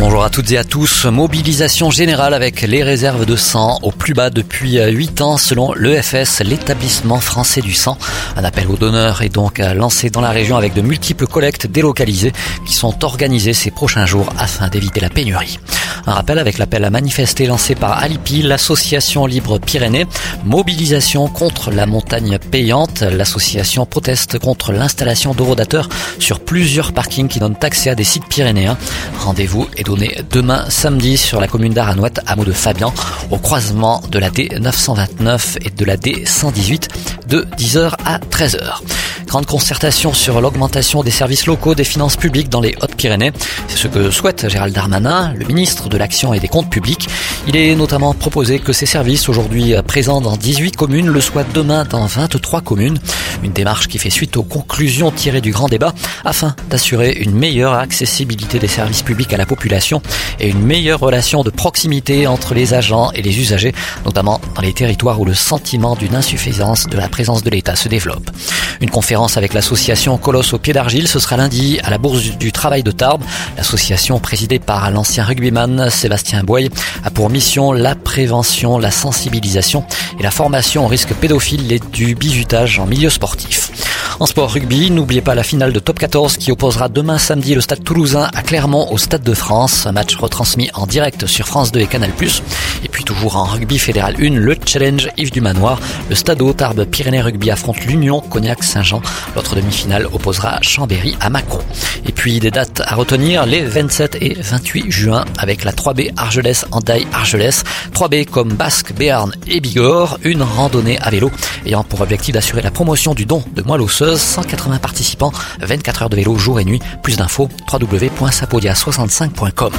Bonjour à toutes et à tous. Mobilisation générale avec les réserves de sang au plus bas depuis 8 ans selon l'EFS, l'établissement français du sang. Un appel aux donneurs est donc lancé dans la région avec de multiples collectes délocalisées qui sont organisées ces prochains jours afin d'éviter la pénurie. Un rappel avec l'appel à manifester lancé par Alipi, l'association Libre Pyrénées. Mobilisation contre la montagne payante. L'association proteste contre l'installation d'orodateurs sur plusieurs parkings qui donnent accès à des sites pyrénéens. Rendez-vous est demain samedi sur la commune d'Aranouette, hameau de Fabian, au croisement de la D929 et de la D118 de 10h à 13h. Grande concertation sur l'augmentation des services locaux des finances publiques dans les Hautes-Pyrénées. C'est ce que souhaite Gérald Darmanin, le ministre de l'Action et des Comptes publics. Il est notamment proposé que ces services, aujourd'hui présents dans 18 communes, le soient demain dans 23 communes. Une démarche qui fait suite aux conclusions tirées du grand débat afin d'assurer une meilleure accessibilité des services publics à la population et une meilleure relation de proximité entre les agents et les usagers, notamment dans les territoires où le sentiment d'une insuffisance de la présence de l'État se développe. Une conférence avec l'association Colosse au pied d'argile, ce sera lundi à la Bourse du Travail de Tarbes. L'association présidée par l'ancien rugbyman Sébastien Boy a pour mission la prévention, la sensibilisation et la formation au risque pédophile et du bizutage en milieu sportif. En sport rugby, n'oubliez pas la finale de Top 14 qui opposera demain samedi le Stade Toulousain à Clermont au Stade de France. Un match retransmis en direct sur France 2 et Canal+. Et puis toujours en rugby fédéral 1, le challenge Yves du Manoir. Le Stade Tarbes Pyrénées Rugby affronte l'Union Cognac-Saint-Jean. L'autre demi-finale opposera Chambéry à Macron. Et puis des dates à retenir les 27 et 28 juin avec la 3B Argelès Andaille Argelès. 3B comme Basque, Béarn et Bigorre. Une randonnée à vélo ayant pour objectif d'assurer la promotion du don de moelle osseuse 180 participants, 24 heures de vélo jour et nuit. Plus d'infos, www.sapodia65.com.